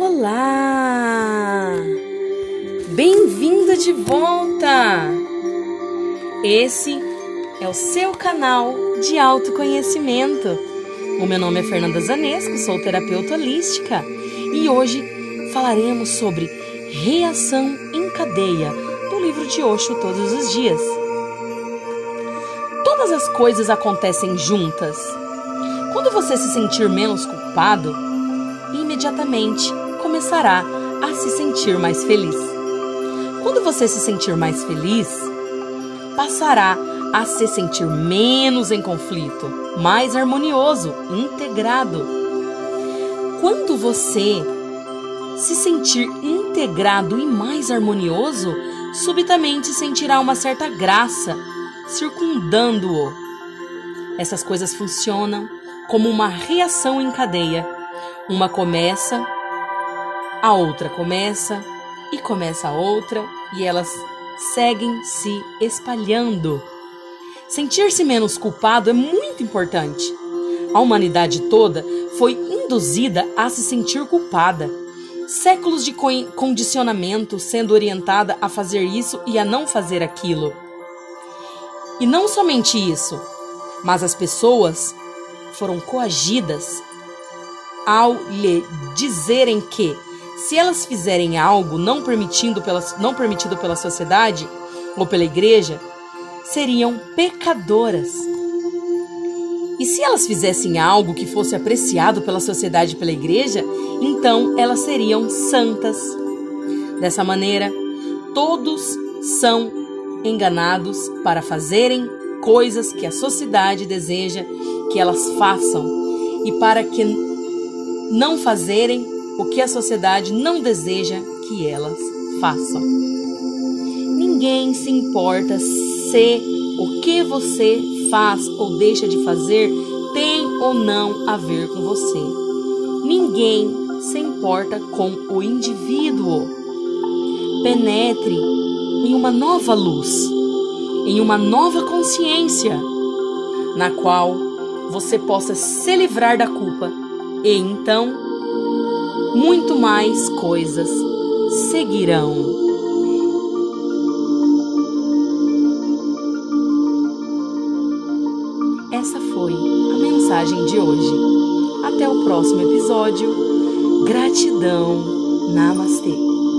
Olá! Bem-vindo de volta! Esse é o seu canal de autoconhecimento. O meu nome é Fernanda Zanesco, sou terapeuta holística e hoje falaremos sobre reação em cadeia do livro de Osho todos os dias. Todas as coisas acontecem juntas. Quando você se sentir menos culpado, imediatamente começará a se sentir mais feliz. Quando você se sentir mais feliz, passará a se sentir menos em conflito, mais harmonioso, integrado. Quando você se sentir integrado e mais harmonioso, subitamente sentirá uma certa graça circundando-o. Essas coisas funcionam como uma reação em cadeia. Uma começa a outra começa e começa a outra e elas seguem se espalhando. Sentir-se menos culpado é muito importante. A humanidade toda foi induzida a se sentir culpada. Séculos de condicionamento sendo orientada a fazer isso e a não fazer aquilo. E não somente isso, mas as pessoas foram coagidas ao lhe dizerem que se elas fizerem algo não, permitindo pela, não permitido pela sociedade ou pela igreja, seriam pecadoras. E se elas fizessem algo que fosse apreciado pela sociedade e pela igreja, então elas seriam santas. Dessa maneira, todos são enganados para fazerem coisas que a sociedade deseja que elas façam e para que não fazerem o que a sociedade não deseja que elas façam. Ninguém se importa se o que você faz ou deixa de fazer tem ou não a ver com você. Ninguém se importa com o indivíduo. Penetre em uma nova luz, em uma nova consciência, na qual você possa se livrar da culpa e então muito mais coisas seguirão. Essa foi a mensagem de hoje. Até o próximo episódio. Gratidão. Namastê.